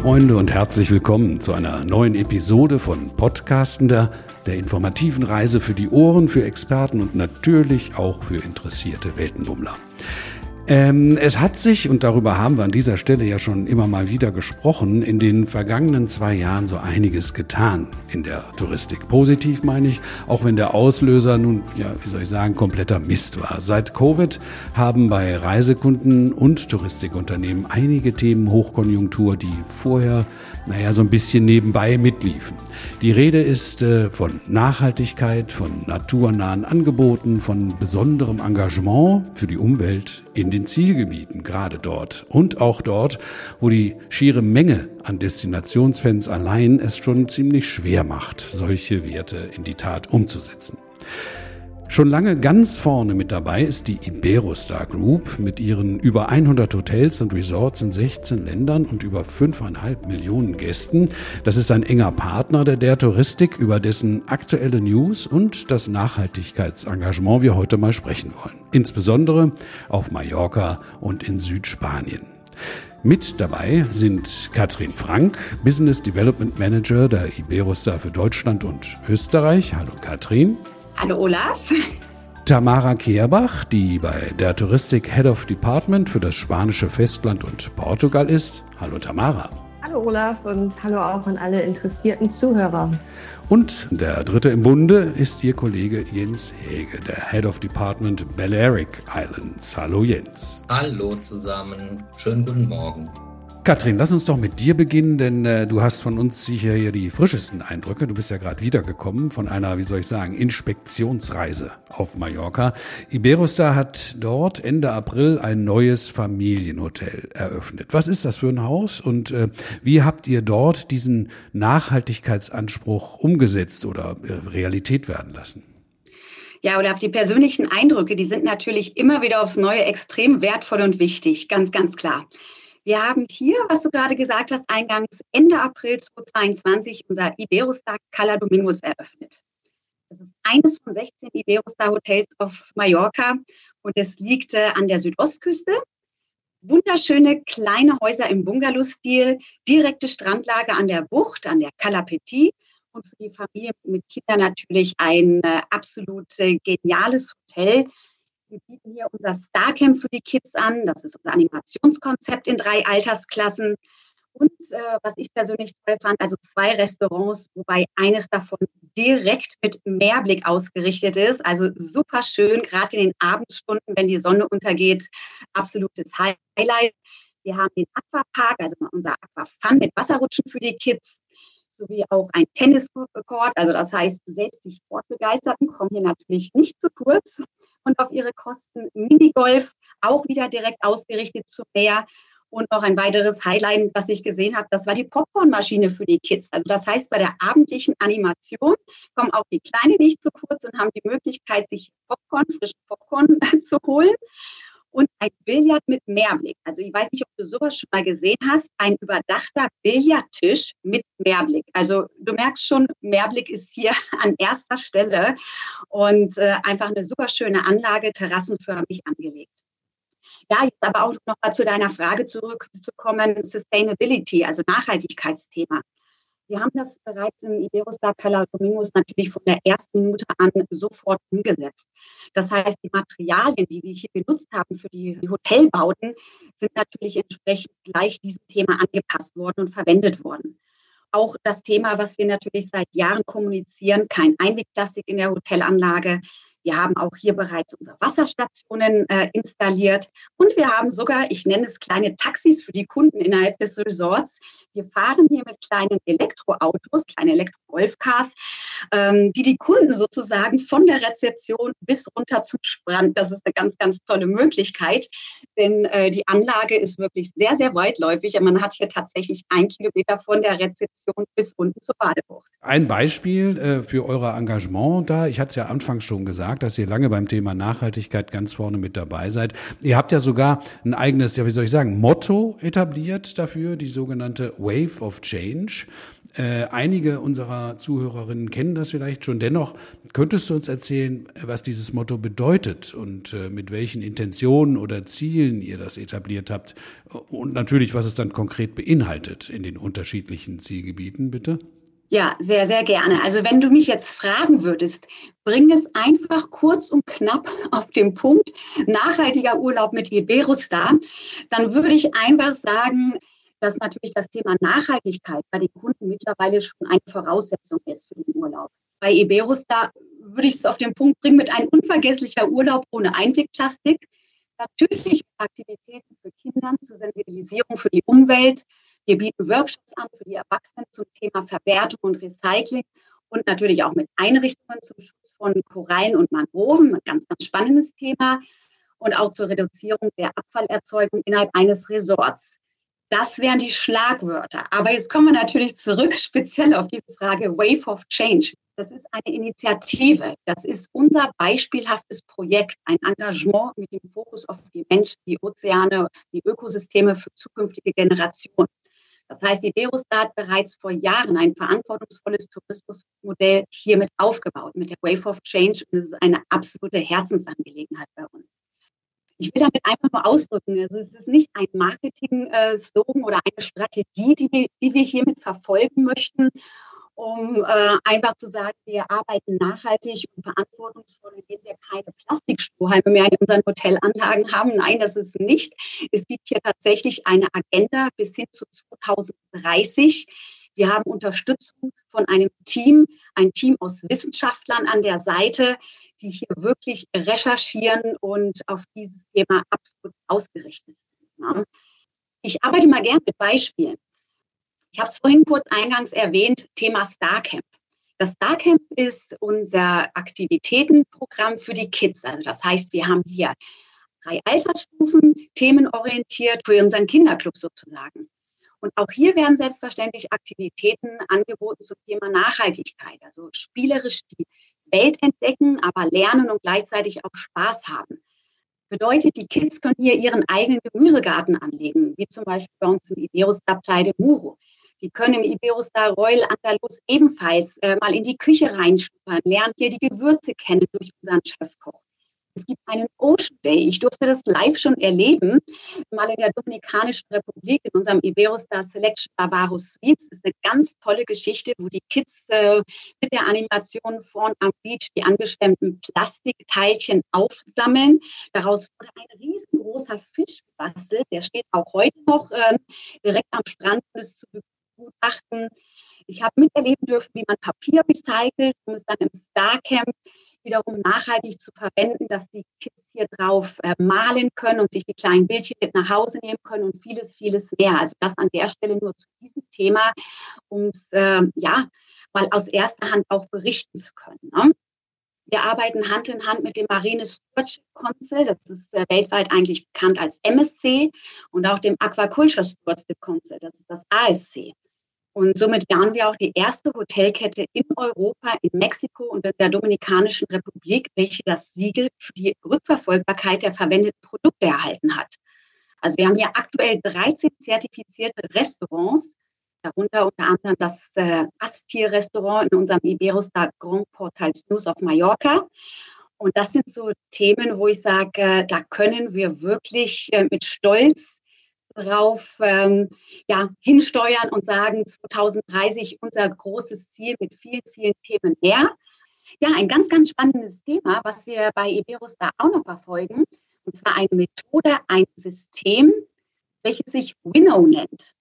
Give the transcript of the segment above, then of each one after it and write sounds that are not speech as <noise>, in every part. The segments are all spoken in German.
Freunde und herzlich willkommen zu einer neuen Episode von Podcastender, der informativen Reise für die Ohren, für Experten und natürlich auch für interessierte Weltenbummler. Ähm, es hat sich, und darüber haben wir an dieser Stelle ja schon immer mal wieder gesprochen, in den vergangenen zwei Jahren so einiges getan in der Touristik. Positiv meine ich, auch wenn der Auslöser nun, ja, wie soll ich sagen, kompletter Mist war. Seit Covid haben bei Reisekunden und Touristikunternehmen einige Themen Hochkonjunktur, die vorher naja, so ein bisschen nebenbei mitliefen. Die Rede ist äh, von Nachhaltigkeit, von naturnahen Angeboten, von besonderem Engagement für die Umwelt in den Zielgebieten, gerade dort und auch dort, wo die schiere Menge an Destinationsfans allein es schon ziemlich schwer macht, solche Werte in die Tat umzusetzen. Schon lange ganz vorne mit dabei ist die Iberostar Group mit ihren über 100 Hotels und Resorts in 16 Ländern und über 5,5 Millionen Gästen. Das ist ein enger Partner der der Touristik, über dessen aktuelle News und das Nachhaltigkeitsengagement wir heute mal sprechen wollen. Insbesondere auf Mallorca und in Südspanien. Mit dabei sind Katrin Frank, Business Development Manager der Iberostar für Deutschland und Österreich. Hallo Katrin. Hallo Olaf. Tamara Kehrbach, die bei der Touristik Head of Department für das spanische Festland und Portugal ist. Hallo Tamara. Hallo Olaf und hallo auch an alle interessierten Zuhörer. Und der dritte im Bunde ist Ihr Kollege Jens Hege, der Head of Department Balearic Islands. Hallo Jens. Hallo zusammen, schönen guten Morgen. Katrin, lass uns doch mit dir beginnen, denn äh, du hast von uns sicher hier die frischesten Eindrücke. Du bist ja gerade wiedergekommen von einer, wie soll ich sagen, Inspektionsreise auf Mallorca. Iberostar hat dort Ende April ein neues Familienhotel eröffnet. Was ist das für ein Haus und äh, wie habt ihr dort diesen Nachhaltigkeitsanspruch umgesetzt oder äh, Realität werden lassen? Ja, oder auf die persönlichen Eindrücke, die sind natürlich immer wieder aufs Neue extrem wertvoll und wichtig, ganz, ganz klar. Wir haben hier, was du gerade gesagt hast, eingangs Ende April 2022 unser Iberostar Cala Domingos eröffnet. Das ist eines von 16 Iberostar Hotels auf Mallorca und es liegt äh, an der Südostküste. Wunderschöne kleine Häuser im Bungalow-Stil, direkte Strandlage an der Bucht, an der Cala Petit und für die Familie mit Kindern natürlich ein äh, absolut äh, geniales Hotel wir bieten hier unser Starcamp für die Kids an. Das ist unser Animationskonzept in drei Altersklassen. Und äh, was ich persönlich toll fand, also zwei Restaurants, wobei eines davon direkt mit Meerblick ausgerichtet ist. Also super schön, gerade in den Abendstunden, wenn die Sonne untergeht, absolutes Highlight. Wir haben den Aquapark, also unser Aquafun mit Wasserrutschen für die Kids sowie auch ein Tenniscourt. Also das heißt, selbst die Sportbegeisterten kommen hier natürlich nicht zu kurz. Und auf ihre Kosten Minigolf, auch wieder direkt ausgerichtet zum Meer. Und noch ein weiteres Highlight, was ich gesehen habe, das war die Popcornmaschine für die Kids. Also das heißt, bei der abendlichen Animation kommen auch die Kleinen nicht zu kurz und haben die Möglichkeit, sich Popcorn, frischen Popcorn <laughs> zu holen und ein Billard mit Mehrblick. Also ich weiß nicht, ob du sowas schon mal gesehen hast, ein überdachter Billardtisch mit Mehrblick. Also du merkst schon, Mehrblick ist hier <laughs> an erster Stelle und äh, einfach eine super schöne Anlage, terrassenförmig angelegt. Ja, jetzt aber auch noch mal zu deiner Frage zurückzukommen, Sustainability, also Nachhaltigkeitsthema. Wir haben das bereits im Iberostar Cala Domingos natürlich von der ersten Minute an sofort umgesetzt. Das heißt, die Materialien, die wir hier genutzt haben für die Hotelbauten, sind natürlich entsprechend gleich diesem Thema angepasst worden und verwendet worden. Auch das Thema, was wir natürlich seit Jahren kommunizieren, kein Einwegplastik in der Hotelanlage, wir haben auch hier bereits unsere Wasserstationen äh, installiert und wir haben sogar, ich nenne es kleine Taxis für die Kunden innerhalb des Resorts. Wir fahren hier mit kleinen Elektroautos, kleine Elektro-Golfcars, ähm, die die Kunden sozusagen von der Rezeption bis runter zum Strand. Das ist eine ganz, ganz tolle Möglichkeit, denn äh, die Anlage ist wirklich sehr, sehr weitläufig. Man hat hier tatsächlich ein Kilometer von der Rezeption bis unten zur Badebucht. Ein Beispiel äh, für euer Engagement da, ich hatte es ja anfangs schon gesagt, gesagt, dass ihr lange beim Thema Nachhaltigkeit ganz vorne mit dabei seid. Ihr habt ja sogar ein eigenes, ja, wie soll ich sagen, Motto etabliert dafür, die sogenannte Wave of Change. Äh, einige unserer Zuhörerinnen kennen das vielleicht schon. Dennoch könntest du uns erzählen, was dieses Motto bedeutet und äh, mit welchen Intentionen oder Zielen ihr das etabliert habt und natürlich, was es dann konkret beinhaltet in den unterschiedlichen Zielgebieten, bitte? Ja, sehr, sehr gerne. Also wenn du mich jetzt fragen würdest, bring es einfach kurz und knapp <laughs> auf den Punkt, nachhaltiger Urlaub mit Iberostar, dann würde ich einfach sagen, dass natürlich das Thema Nachhaltigkeit bei den Kunden mittlerweile schon eine Voraussetzung ist für den Urlaub. Bei Iberostar würde ich es auf den Punkt bringen mit einem unvergesslicher Urlaub ohne Einwegplastik. Natürlich Aktivitäten für Kinder zur Sensibilisierung für die Umwelt, wir bieten Workshops an für die Erwachsenen zum Thema Verwertung und Recycling und natürlich auch mit Einrichtungen zum Schutz von Korallen und Mangroven, ein ganz, ganz spannendes Thema, und auch zur Reduzierung der Abfallerzeugung innerhalb eines Resorts. Das wären die Schlagwörter. Aber jetzt kommen wir natürlich zurück <laughs> speziell auf die Frage Wave of Change. Das ist eine Initiative. Das ist unser beispielhaftes Projekt, ein Engagement mit dem Fokus auf die Menschen, die Ozeane, die Ökosysteme für zukünftige Generationen. Das heißt, die Berostar hat bereits vor Jahren ein verantwortungsvolles Tourismusmodell hiermit aufgebaut, mit der Wave of Change. Und es ist eine absolute Herzensangelegenheit bei uns. Ich will damit einfach nur ausdrücken, also es ist nicht ein Marketing-Slogan oder eine Strategie, die wir, die wir hiermit verfolgen möchten, um äh, einfach zu sagen, wir arbeiten nachhaltig und verantwortungsvoll, indem wir keine Plastikstrohhalme mehr in unseren Hotelanlagen haben. Nein, das ist nicht. Es gibt hier tatsächlich eine Agenda bis hin zu 2030. Wir haben Unterstützung von einem Team, ein Team aus Wissenschaftlern an der Seite, die hier wirklich recherchieren und auf dieses Thema absolut ausgerichtet sind. Ich arbeite mal gern mit Beispielen. Ich habe es vorhin kurz eingangs erwähnt, Thema StarCamp. Das StarCamp ist unser Aktivitätenprogramm für die Kids. Also das heißt, wir haben hier drei Altersstufen, themenorientiert für unseren Kinderclub sozusagen. Und auch hier werden selbstverständlich Aktivitäten angeboten zum Thema Nachhaltigkeit, also spielerisch die Welt entdecken, aber lernen und gleichzeitig auch Spaß haben. Bedeutet, die Kids können hier ihren eigenen Gemüsegarten anlegen, wie zum Beispiel bei uns im Iberostar Pleide Muro. Die können im Iberostar Royal Andalus ebenfalls äh, mal in die Küche reinschnuppern, lernen hier die Gewürze kennen durch unseren Chefkoch. Es gibt einen Ocean Day. Ich durfte das live schon erleben, mal in der Dominikanischen Republik in unserem Iberostar Selection Bavaro Suites. Das ist eine ganz tolle Geschichte, wo die Kids äh, mit der Animation vorn am Beach die angeschwemmten Plastikteilchen aufsammeln. Daraus wurde ein riesengroßer Fisch gebastelt. Der steht auch heute noch äh, direkt am Strand und ist zu begutachten. Ich habe miterleben dürfen, wie man Papier recycelt, um es dann im Starcamp wiederum nachhaltig zu verwenden, dass die Kids hier drauf äh, malen können und sich die kleinen Bildchen mit nach Hause nehmen können und vieles, vieles mehr. Also das an der Stelle nur zu diesem Thema, um es äh, ja mal aus erster Hand auch berichten zu können. Ne? Wir arbeiten Hand in Hand mit dem Marine Stewardship Council, das ist äh, weltweit eigentlich bekannt als MSC, und auch dem Aquaculture Stewardship Council, das ist das ASC. Und somit waren wir auch die erste Hotelkette in Europa, in Mexiko und in der Dominikanischen Republik, welche das Siegel für die Rückverfolgbarkeit der verwendeten Produkte erhalten hat. Also wir haben hier aktuell 13 zertifizierte Restaurants, darunter unter anderem das äh, Astier-Restaurant in unserem Iberostar Grand Portal News auf Mallorca. Und das sind so Themen, wo ich sage, äh, da können wir wirklich äh, mit Stolz darauf ähm, ja, hinsteuern und sagen, 2030 unser großes Ziel mit vielen, vielen Themen mehr. Ja, ein ganz, ganz spannendes Thema, was wir bei Iberostar auch noch verfolgen, und zwar eine Methode, ein System, welches sich Winnow nennt.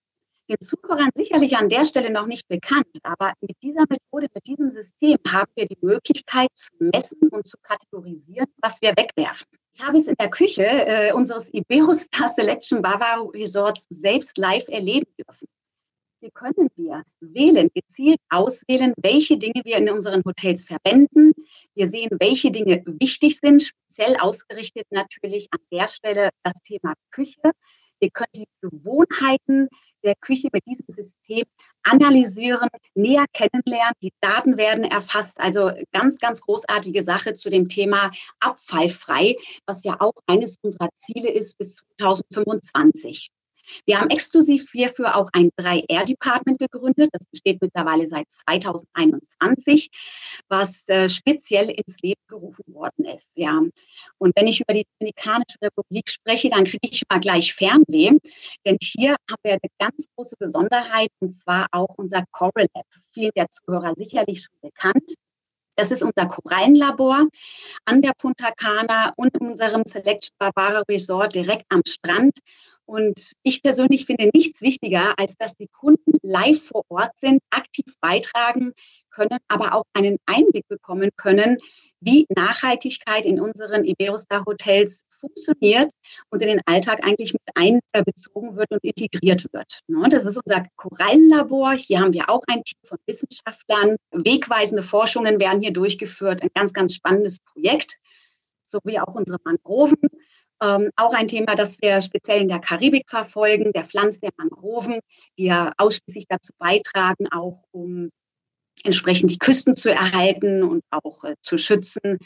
Den Zuhörern sicherlich an der Stelle noch nicht bekannt, aber mit dieser Methode, mit diesem System haben wir die Möglichkeit zu messen und zu kategorisieren, was wir wegwerfen. Habe es in der Küche äh, unseres Iberostar <laughs> Selection Bavaro Resorts selbst live erleben dürfen. Hier können wir wählen, gezielt auswählen, welche Dinge wir in unseren Hotels verwenden. Wir sehen, welche Dinge wichtig sind, speziell ausgerichtet natürlich an der Stelle das Thema Küche. Wir können die Gewohnheiten der Küche mit diesem System analysieren, näher kennenlernen. Die Daten werden erfasst. Also ganz, ganz großartige Sache zu dem Thema abfallfrei, was ja auch eines unserer Ziele ist bis 2025. Wir haben exklusiv hierfür auch ein 3R-Department gegründet. Das besteht mittlerweile seit 2021, was äh, speziell ins Leben gerufen worden ist. Ja. Und wenn ich über die Dominikanische Republik spreche, dann kriege ich mal gleich Fernweh. Denn hier haben wir eine ganz große Besonderheit, und zwar auch unser Coral Lab. Vielen der Zuhörer sicherlich schon bekannt. Das ist unser Korallenlabor an der Punta Cana und unserem Selection Barbara Resort direkt am Strand. Und ich persönlich finde nichts wichtiger, als dass die Kunden live vor Ort sind, aktiv beitragen können, aber auch einen Einblick bekommen können, wie Nachhaltigkeit in unseren Iberostar Hotels funktioniert und in den Alltag eigentlich mit einbezogen wird und integriert wird. Ne, das ist unser Korallenlabor. Hier haben wir auch ein Team von Wissenschaftlern. Wegweisende Forschungen werden hier durchgeführt. Ein ganz, ganz spannendes Projekt, sowie auch unsere Mangroven. Ähm, auch ein Thema, das wir speziell in der Karibik verfolgen, der Pflanz der Mangroven, die ja ausschließlich dazu beitragen, auch um entsprechend die Küsten zu erhalten und auch äh, zu schützen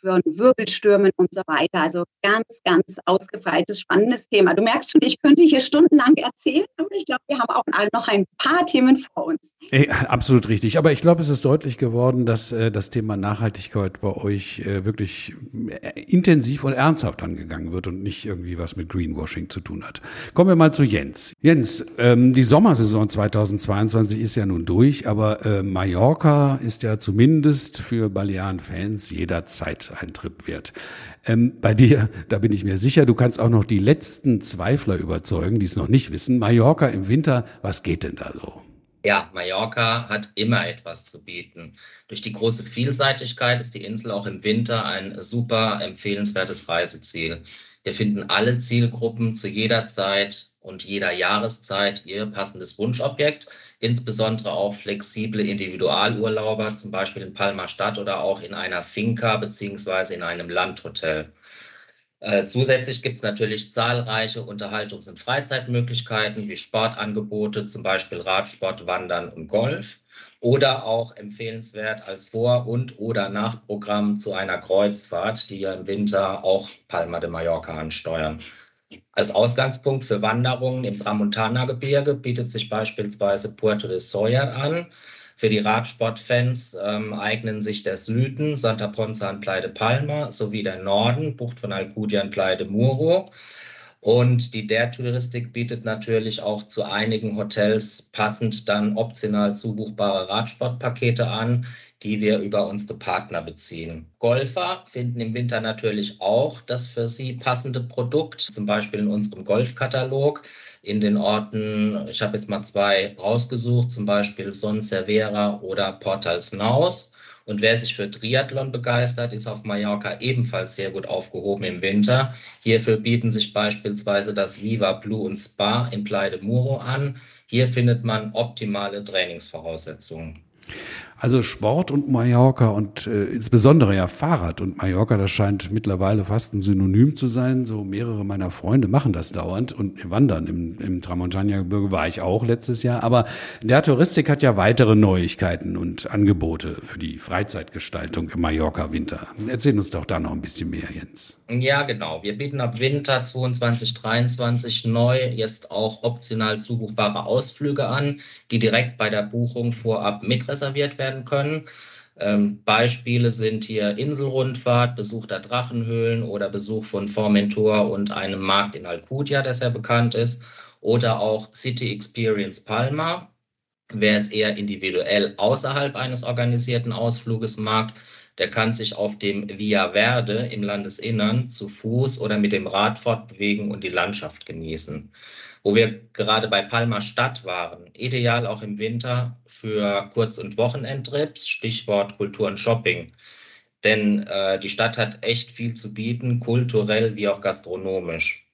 für Wirbelstürmen und so weiter. Also ganz, ganz ausgefeiltes, spannendes Thema. Du merkst schon, ich könnte hier stundenlang erzählen, aber ich glaube, wir haben auch noch ein paar Themen vor uns. Ey, absolut richtig. Aber ich glaube, es ist deutlich geworden, dass äh, das Thema Nachhaltigkeit bei euch äh, wirklich äh, intensiv und ernsthaft angegangen wird und nicht irgendwie was mit Greenwashing zu tun hat. Kommen wir mal zu Jens. Jens, ähm, die Sommersaison 2022 ist ja nun durch, aber äh, Mallorca ist ja zumindest für Balearen-Fans jederzeit ein Trip wert. Ähm, bei dir, da bin ich mir sicher, du kannst auch noch die letzten Zweifler überzeugen, die es noch nicht wissen. Mallorca im Winter, was geht denn da so? Ja, Mallorca hat immer etwas zu bieten. Durch die große Vielseitigkeit ist die Insel auch im Winter ein super empfehlenswertes Reiseziel. Hier finden alle Zielgruppen zu jeder Zeit und jeder Jahreszeit ihr passendes Wunschobjekt, insbesondere auch flexible Individualurlauber, zum Beispiel in Palma Stadt oder auch in einer Finca beziehungsweise in einem Landhotel. Äh, zusätzlich gibt es natürlich zahlreiche Unterhaltungs- und Freizeitmöglichkeiten wie Sportangebote, zum Beispiel Radsport, Wandern und Golf. Oder auch empfehlenswert als Vor- und oder Nachprogramm zu einer Kreuzfahrt, die ja im Winter auch Palma de Mallorca ansteuern. Als Ausgangspunkt für Wanderungen im Tramontana-Gebirge bietet sich beispielsweise Puerto de Soya an. Für die Radsportfans ähm, eignen sich der Süden, Santa Ponza und Playa de Palma sowie der Norden, Bucht von Alcudia und Playa de Muro. Und die der Touristik bietet natürlich auch zu einigen Hotels passend dann optional zubuchbare Radsportpakete an, die wir über unsere Partner beziehen. Golfer finden im Winter natürlich auch das für sie passende Produkt, zum Beispiel in unserem Golfkatalog in den Orten, ich habe jetzt mal zwei rausgesucht, zum Beispiel Son Cervera oder Portal Snaus. Und wer sich für Triathlon begeistert, ist auf Mallorca ebenfalls sehr gut aufgehoben im Winter. Hierfür bieten sich beispielsweise das Viva Blue und Spa in Playa de Muro an. Hier findet man optimale Trainingsvoraussetzungen. Also Sport und Mallorca und äh, insbesondere ja Fahrrad und Mallorca, das scheint mittlerweile fast ein Synonym zu sein. So mehrere meiner Freunde machen das dauernd und wandern im, im Tramontana-Gebirge war ich auch letztes Jahr. Aber der Touristik hat ja weitere Neuigkeiten und Angebote für die Freizeitgestaltung im Mallorca-Winter. Erzähl uns doch da noch ein bisschen mehr, Jens. Ja, genau. Wir bieten ab Winter 22, 23 neu jetzt auch optional zubuchbare Ausflüge an, die direkt bei der Buchung vorab mitreserviert werden werden können. Ähm, Beispiele sind hier Inselrundfahrt, Besuch der Drachenhöhlen oder Besuch von Formentor und einem Markt in Alcudia, der sehr bekannt ist. Oder auch City Experience Palma. Wer es eher individuell außerhalb eines organisierten Ausfluges mag, der kann sich auf dem Via Verde im Landesinnern zu Fuß oder mit dem Rad fortbewegen und die Landschaft genießen wo wir gerade bei Palma Stadt waren. Ideal auch im Winter für Kurz- und Wochenendtrips, Stichwort Kultur und Shopping. Denn äh, die Stadt hat echt viel zu bieten, kulturell wie auch gastronomisch.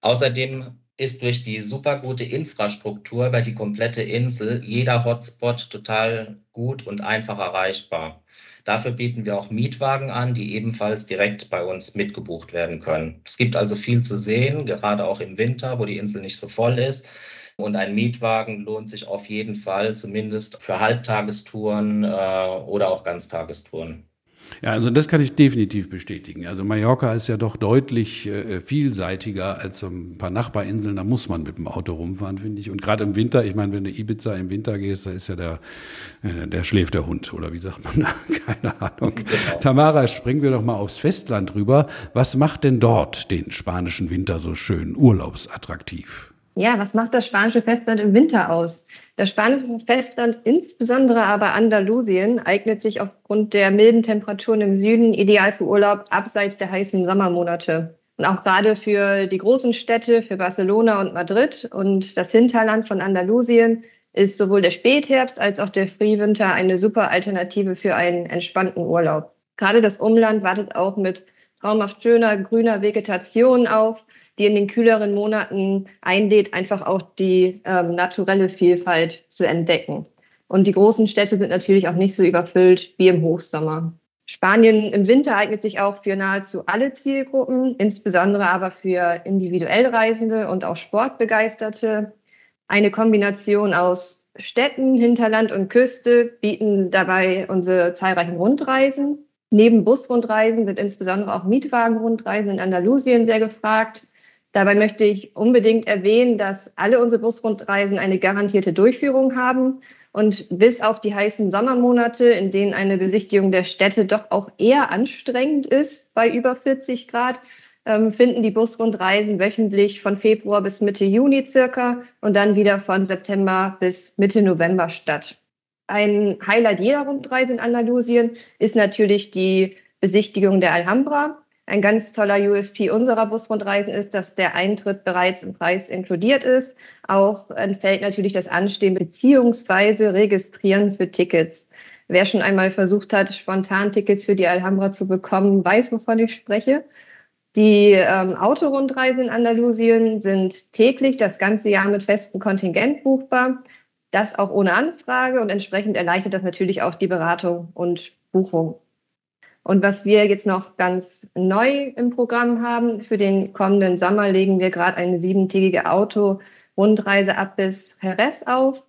Außerdem ist durch die super gute Infrastruktur über die komplette Insel jeder Hotspot total gut und einfach erreichbar. Dafür bieten wir auch Mietwagen an, die ebenfalls direkt bei uns mitgebucht werden können. Es gibt also viel zu sehen, gerade auch im Winter, wo die Insel nicht so voll ist. Und ein Mietwagen lohnt sich auf jeden Fall, zumindest für Halbtagestouren äh, oder auch Ganztagestouren. Ja, also das kann ich definitiv bestätigen. Also Mallorca ist ja doch deutlich äh, vielseitiger als so ein paar Nachbarinseln. Da muss man mit dem Auto rumfahren, finde ich. Und gerade im Winter, ich meine, wenn du Ibiza im Winter gehst, da ist ja der, äh, der schläft der Hund oder wie sagt man da? <laughs> Keine Ahnung. Genau. Tamara, springen wir doch mal aufs Festland rüber. Was macht denn dort den spanischen Winter so schön urlaubsattraktiv? Ja, was macht das spanische Festland im Winter aus? Das spanische Festland, insbesondere aber Andalusien, eignet sich aufgrund der milden Temperaturen im Süden ideal für Urlaub abseits der heißen Sommermonate. Und auch gerade für die großen Städte, für Barcelona und Madrid und das Hinterland von Andalusien ist sowohl der Spätherbst als auch der Frühwinter eine super Alternative für einen entspannten Urlaub. Gerade das Umland wartet auch mit traumhaft schöner grüner Vegetation auf die in den kühleren Monaten einlädt, einfach auch die ähm, naturelle Vielfalt zu entdecken. Und die großen Städte sind natürlich auch nicht so überfüllt wie im Hochsommer. Spanien im Winter eignet sich auch für nahezu alle Zielgruppen, insbesondere aber für individuell Reisende und auch Sportbegeisterte. Eine Kombination aus Städten, Hinterland und Küste bieten dabei unsere zahlreichen Rundreisen. Neben Busrundreisen sind insbesondere auch Mietwagenrundreisen in Andalusien sehr gefragt. Dabei möchte ich unbedingt erwähnen, dass alle unsere Busrundreisen eine garantierte Durchführung haben. Und bis auf die heißen Sommermonate, in denen eine Besichtigung der Städte doch auch eher anstrengend ist, bei über 40 Grad, ähm, finden die Busrundreisen wöchentlich von Februar bis Mitte Juni circa und dann wieder von September bis Mitte November statt. Ein Highlight jeder Rundreise in Andalusien ist natürlich die Besichtigung der Alhambra. Ein ganz toller USP unserer Busrundreisen ist, dass der Eintritt bereits im Preis inkludiert ist. Auch entfällt natürlich das Anstehen bzw. Registrieren für Tickets. Wer schon einmal versucht hat, spontan Tickets für die Alhambra zu bekommen, weiß, wovon ich spreche. Die ähm, Autorundreisen in Andalusien sind täglich das ganze Jahr mit festem Kontingent buchbar. Das auch ohne Anfrage und entsprechend erleichtert das natürlich auch die Beratung und Buchung. Und was wir jetzt noch ganz neu im Programm haben, für den kommenden Sommer legen wir gerade eine siebentägige Auto-Rundreise ab bis Jerez auf.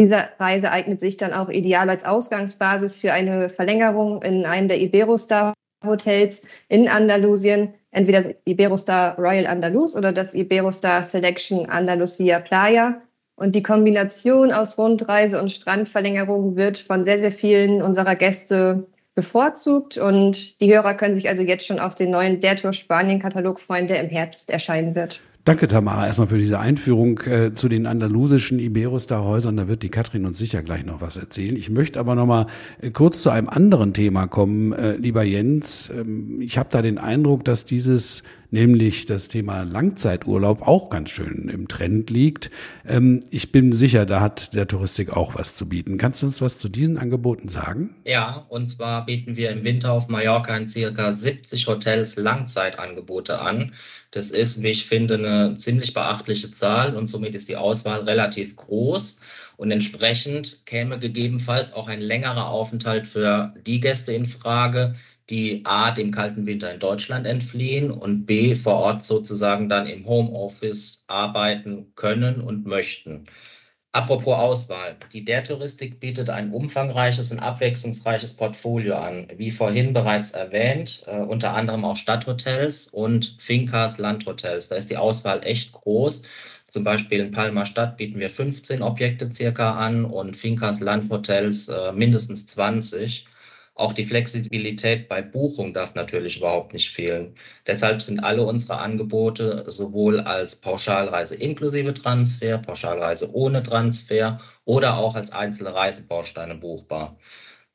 Diese Reise eignet sich dann auch ideal als Ausgangsbasis für eine Verlängerung in einem der Iberostar Hotels in Andalusien, entweder Iberostar Royal Andalus oder das Iberostar Selection Andalusia Playa. Und die Kombination aus Rundreise und Strandverlängerung wird von sehr, sehr vielen unserer Gäste bevorzugt. Und die Hörer können sich also jetzt schon auf den neuen Der Tour Spanien-Katalog freuen, der im Herbst erscheinen wird. Danke, Tamara, erstmal für diese Einführung äh, zu den andalusischen Iberostar-Häusern. Da wird die Katrin uns sicher gleich noch was erzählen. Ich möchte aber noch mal äh, kurz zu einem anderen Thema kommen, äh, lieber Jens. Ähm, ich habe da den Eindruck, dass dieses nämlich das Thema Langzeiturlaub auch ganz schön im Trend liegt. Ähm, ich bin sicher, da hat der Touristik auch was zu bieten. Kannst du uns was zu diesen Angeboten sagen? Ja, und zwar bieten wir im Winter auf Mallorca in circa 70 Hotels Langzeitangebote an. Das ist, wie ich finde, eine ziemlich beachtliche Zahl und somit ist die Auswahl relativ groß. Und entsprechend käme gegebenenfalls auch ein längerer Aufenthalt für die Gäste in Frage, die A, dem kalten Winter in Deutschland entfliehen und B, vor Ort sozusagen dann im Homeoffice arbeiten können und möchten. Apropos Auswahl. Die Der Touristik bietet ein umfangreiches und abwechslungsreiches Portfolio an. Wie vorhin bereits erwähnt, äh, unter anderem auch Stadthotels und Fincas Landhotels. Da ist die Auswahl echt groß. Zum Beispiel in Palma Stadt bieten wir 15 Objekte circa an und Fincas Landhotels äh, mindestens 20. Auch die Flexibilität bei Buchung darf natürlich überhaupt nicht fehlen. Deshalb sind alle unsere Angebote sowohl als Pauschalreise inklusive Transfer, Pauschalreise ohne Transfer oder auch als einzelne Reisebausteine buchbar.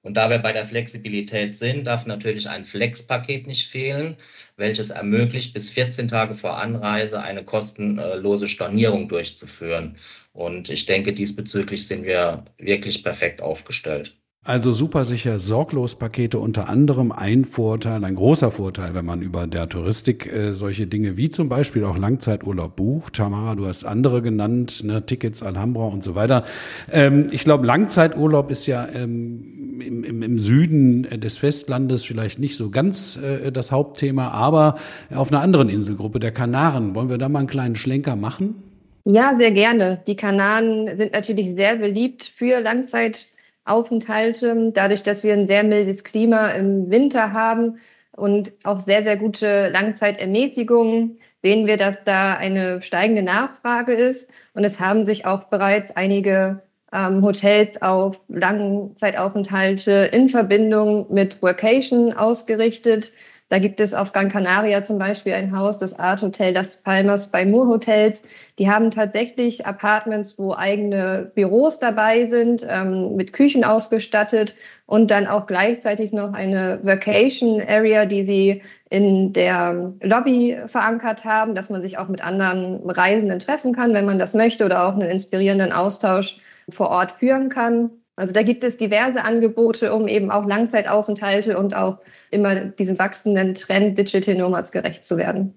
Und da wir bei der Flexibilität sind, darf natürlich ein Flex-Paket nicht fehlen, welches ermöglicht, bis 14 Tage vor Anreise eine kostenlose Stornierung durchzuführen. Und ich denke, diesbezüglich sind wir wirklich perfekt aufgestellt. Also super sicher Sorglos-Pakete unter anderem ein Vorteil, ein großer Vorteil, wenn man über der Touristik äh, solche Dinge wie zum Beispiel auch Langzeiturlaub bucht. Tamara, du hast andere genannt, ne, Tickets, Alhambra und so weiter. Ähm, ich glaube, Langzeiturlaub ist ja ähm, im, im, im Süden des Festlandes vielleicht nicht so ganz äh, das Hauptthema, aber auf einer anderen Inselgruppe, der Kanaren. Wollen wir da mal einen kleinen Schlenker machen? Ja, sehr gerne. Die Kanaren sind natürlich sehr beliebt für Langzeit Aufenthalte. Dadurch, dass wir ein sehr mildes Klima im Winter haben und auch sehr, sehr gute Langzeitermäßigungen, sehen wir, dass da eine steigende Nachfrage ist. Und es haben sich auch bereits einige ähm, Hotels auf Langzeitaufenthalte in Verbindung mit Workation ausgerichtet. Da gibt es auf Gran Canaria zum Beispiel ein Haus, das Art Hotel Las Palmas bei Moor Hotels. Die haben tatsächlich Apartments, wo eigene Büros dabei sind, ähm, mit Küchen ausgestattet und dann auch gleichzeitig noch eine Vacation Area, die sie in der Lobby verankert haben, dass man sich auch mit anderen Reisenden treffen kann, wenn man das möchte, oder auch einen inspirierenden Austausch vor Ort führen kann. Also da gibt es diverse Angebote, um eben auch Langzeitaufenthalte und auch immer diesem wachsenden Trend Digital Nomads gerecht zu werden.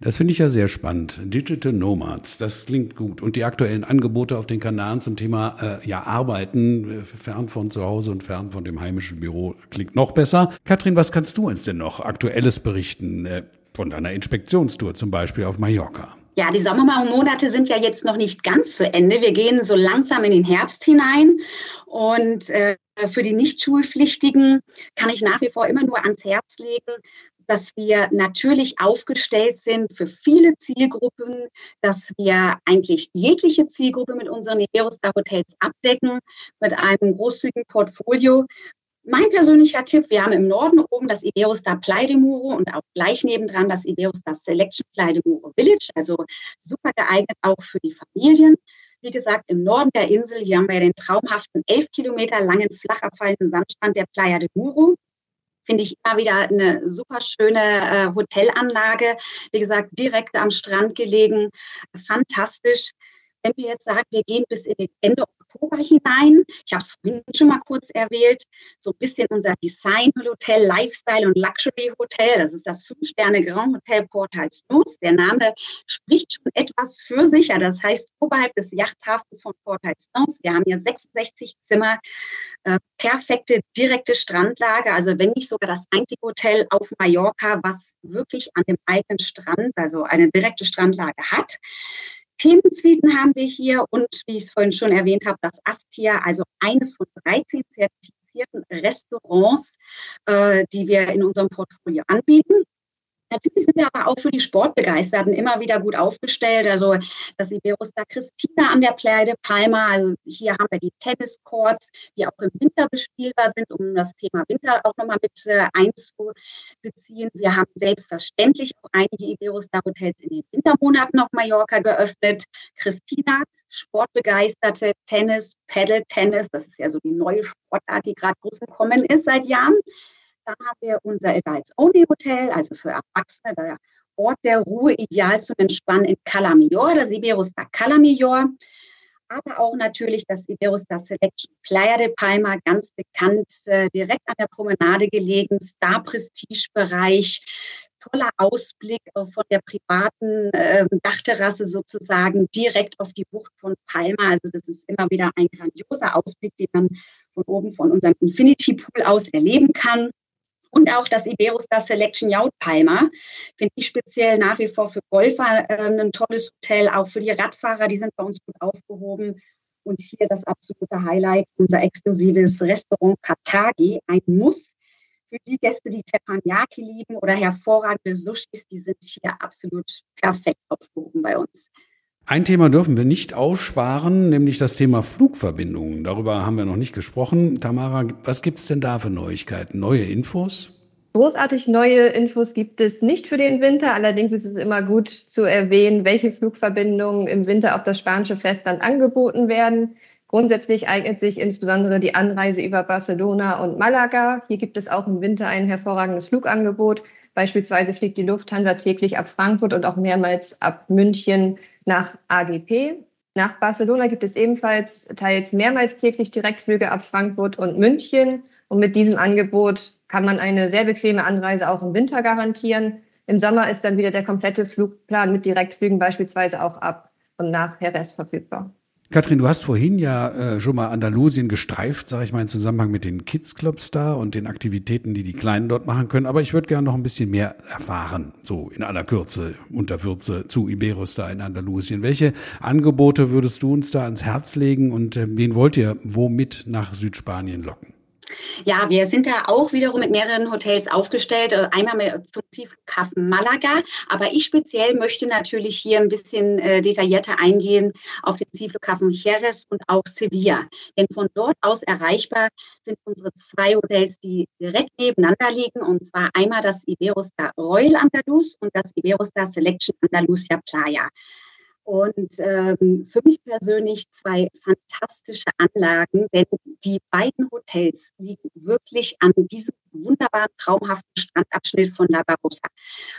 Das finde ich ja sehr spannend. Digital Nomads, das klingt gut. Und die aktuellen Angebote auf den Kanaren zum Thema äh, ja Arbeiten, äh, fern von zu Hause und fern von dem heimischen Büro, klingt noch besser. Katrin, was kannst du uns denn noch Aktuelles berichten äh, von deiner Inspektionstour zum Beispiel auf Mallorca? Ja, die Sommermonate sind ja jetzt noch nicht ganz zu Ende. Wir gehen so langsam in den Herbst hinein. Und äh, für die Nicht-Schulpflichtigen kann ich nach wie vor immer nur ans Herz legen, dass wir natürlich aufgestellt sind für viele Zielgruppen, dass wir eigentlich jegliche Zielgruppe mit unseren Iberostar Hotels abdecken, mit einem großzügigen Portfolio, mein persönlicher Tipp, wir haben im Norden oben das Iberostar Playa de Muro und auch gleich nebendran das Iberostar Selection Playa de Muro Village, also super geeignet auch für die Familien. Wie gesagt, im Norden der Insel, hier haben wir den traumhaften elf Kilometer langen, flach abfallenden Sandstrand der Playa de Muro. Finde ich immer wieder eine super schöne äh, Hotelanlage. Wie gesagt, direkt am Strand gelegen. Fantastisch. Wenn wir jetzt sagen, wir gehen bis in den Ende Oktober hinein, ich habe es vorhin schon mal kurz erwähnt, so ein bisschen unser Design-Hotel, Lifestyle und Luxury-Hotel, das ist das Fünf-Sterne Grand Hotel Port Snooze. Der Name spricht schon etwas für sich, ja, das heißt oberhalb des Yachthafens von Port Snooze. Wir haben hier 66 Zimmer, äh, perfekte direkte Strandlage, also wenn nicht sogar das einzige Hotel auf Mallorca, was wirklich an dem eigenen Strand, also eine direkte Strandlage hat. Themensuiten haben wir hier und wie ich es vorhin schon erwähnt habe, das Astia, also eines von 13 zertifizierten Restaurants, äh, die wir in unserem Portfolio anbieten. Natürlich sind wir aber auch für die Sportbegeisterten immer wieder gut aufgestellt. Also das Iberosta Christina an der Playa de Palma. Also hier haben wir die Tenniscourts, die auch im Winter bespielbar sind, um das Thema Winter auch nochmal mit äh, einzubeziehen. Wir haben selbstverständlich auch einige Iberosta Hotels in den Wintermonaten auf Mallorca geöffnet. Christina, Sportbegeisterte, Tennis, Paddle-Tennis, das ist ja so die neue Sportart, die gerade groß im Kommen ist seit Jahren. Dann haben wir unser Adults Only Hotel, also für Erwachsene, der Ort der Ruhe, ideal zum Entspannen in Calamior, das Iberostar Calamior. Aber auch natürlich das Iberostar Selection Playa de Palma, ganz bekannt, äh, direkt an der Promenade gelegen, Star-Prestige-Bereich, toller Ausblick von der privaten äh, Dachterrasse sozusagen direkt auf die Bucht von Palma. Also das ist immer wieder ein grandioser Ausblick, den man von oben von unserem Infinity Pool aus erleben kann. Und auch das Iberostar Selection Yacht Palma finde ich speziell nach wie vor für Golfer äh, ein tolles Hotel, auch für die Radfahrer, die sind bei uns gut aufgehoben. Und hier das absolute Highlight, unser exklusives Restaurant Katagi, ein Muss für die Gäste, die Teppanyaki lieben oder hervorragende Sushis, die sind hier absolut perfekt aufgehoben bei uns. Ein Thema dürfen wir nicht aussparen, nämlich das Thema Flugverbindungen. Darüber haben wir noch nicht gesprochen. Tamara, was gibt es denn da für Neuigkeiten, neue Infos? Großartig neue Infos gibt es nicht für den Winter. Allerdings ist es immer gut zu erwähnen, welche Flugverbindungen im Winter auf das spanische Festland angeboten werden. Grundsätzlich eignet sich insbesondere die Anreise über Barcelona und Malaga. Hier gibt es auch im Winter ein hervorragendes Flugangebot. Beispielsweise fliegt die Lufthansa täglich ab Frankfurt und auch mehrmals ab München nach AGP. Nach Barcelona gibt es ebenfalls teils mehrmals täglich Direktflüge ab Frankfurt und München. Und mit diesem Angebot kann man eine sehr bequeme Anreise auch im Winter garantieren. Im Sommer ist dann wieder der komplette Flugplan mit Direktflügen beispielsweise auch ab und nach Jerez verfügbar. Katrin, du hast vorhin ja äh, schon mal Andalusien gestreift, sage ich mal, im Zusammenhang mit den Kids Clubs da und den Aktivitäten, die die Kleinen dort machen können. Aber ich würde gerne noch ein bisschen mehr erfahren, so in aller Kürze, unter Würze zu Iberus da in Andalusien. Welche Angebote würdest du uns da ans Herz legen und äh, wen wollt ihr womit nach Südspanien locken? Ja, wir sind da auch wiederum mit mehreren Hotels aufgestellt. Äh, einmal zum Zielflughafen Malaga. Aber ich speziell möchte natürlich hier ein bisschen äh, detaillierter eingehen auf den Zielflughafen Jerez und auch Sevilla. Denn von dort aus erreichbar sind unsere zwei Hotels, die direkt nebeneinander liegen. Und zwar einmal das Iberostar Royal Andalus und das Iberostar Selection Andalusia Playa. Und ähm, für mich persönlich zwei fantastische Anlagen, denn die beiden Hotels liegen wirklich an diesem wunderbaren, traumhaften Strandabschnitt von La Barrosa.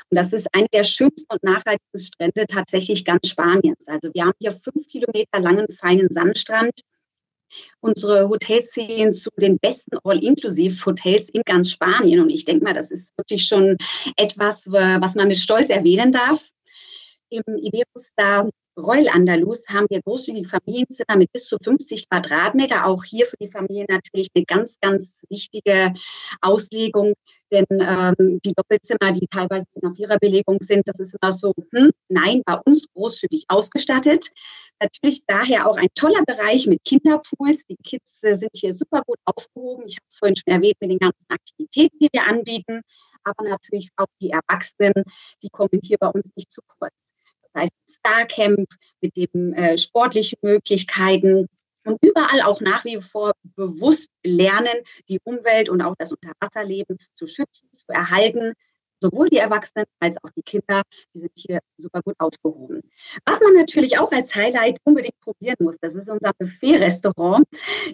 Und das ist einer der schönsten und nachhaltigsten Strände tatsächlich ganz Spaniens. Also wir haben hier fünf Kilometer langen, feinen Sandstrand. Unsere Hotels zählen zu den besten All-Inclusive-Hotels in ganz Spanien. Und ich denke mal, das ist wirklich schon etwas, was man mit Stolz erwähnen darf. Im Iberostar Royal Andalus haben wir großzügige Familienzimmer mit bis zu 50 Quadratmeter. Auch hier für die Familie natürlich eine ganz, ganz wichtige Auslegung, denn ähm, die Doppelzimmer, die teilweise in vierer Belegung sind, das ist immer so, hm, nein, bei uns großzügig ausgestattet. Natürlich daher auch ein toller Bereich mit Kinderpools. Die Kids äh, sind hier super gut aufgehoben. Ich habe es vorhin schon erwähnt mit den ganzen Aktivitäten, die wir anbieten. Aber natürlich auch die Erwachsenen, die kommen hier bei uns nicht zu kurz heißt Starcamp mit den äh, sportlichen Möglichkeiten und überall auch nach wie vor bewusst lernen, die Umwelt und auch das Unterwasserleben zu schützen, zu erhalten. Sowohl die Erwachsenen als auch die Kinder, die sind hier super gut aufgehoben. Was man natürlich auch als Highlight unbedingt probieren muss, das ist unser Buffet-Restaurant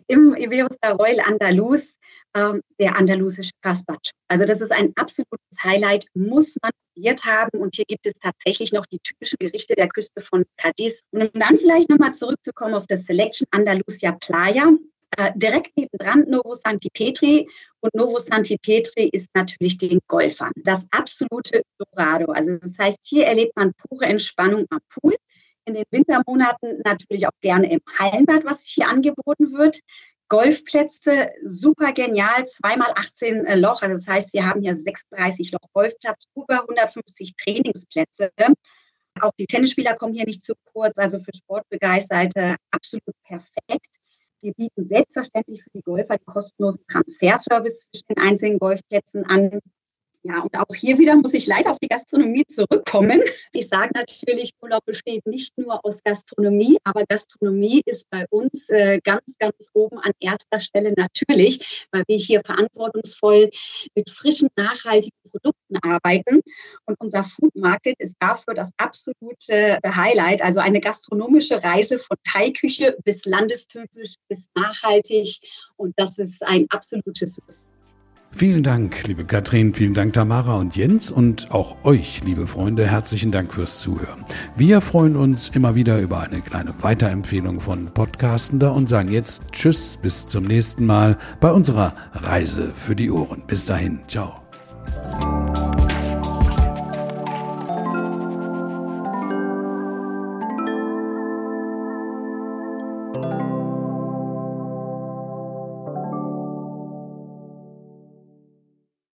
im Iberos Royal Andalus ähm, der andalusische Gazpacho. Also das ist ein absolutes Highlight, muss man probiert haben. Und hier gibt es tatsächlich noch die typischen Gerichte der Küste von Cadiz. Und um dann <laughs> vielleicht nochmal zurückzukommen auf das Selection Andalusia Playa. Äh, direkt nebendran Novo Santi Petri. Und Novo Santi Petri ist natürlich den Golfern. Das absolute Dorado. Also das heißt, hier erlebt man pure Entspannung am Pool in den Wintermonaten natürlich auch gerne im Hallenbad, was hier angeboten wird. Golfplätze, super genial, zweimal 18 äh, Loch. Also das heißt, wir haben hier 36 Loch Golfplatz, über 150 Trainingsplätze. Auch die Tennisspieler kommen hier nicht zu kurz, also für Sportbegeisterte absolut perfekt. Wir bieten selbstverständlich für die Golfer den kostenlosen Transferservice zwischen den einzelnen Golfplätzen an. Ja, und auch hier wieder muss ich leider auf die Gastronomie zurückkommen. Ich sage natürlich, Urlaub besteht nicht nur aus Gastronomie, aber Gastronomie ist bei uns äh, ganz, ganz oben an erster Stelle natürlich, weil wir hier verantwortungsvoll mit frischen, nachhaltigen Produkten arbeiten. Und unser Food Market ist dafür das absolute Highlight, also eine gastronomische Reise von Thai-Küche bis landestypisch bis nachhaltig. Und das ist ein absolutes Muss. Vielen Dank, liebe Katrin, vielen Dank Tamara und Jens und auch euch, liebe Freunde, herzlichen Dank fürs Zuhören. Wir freuen uns immer wieder über eine kleine Weiterempfehlung von Podcastender und sagen jetzt Tschüss, bis zum nächsten Mal bei unserer Reise für die Ohren. Bis dahin, ciao.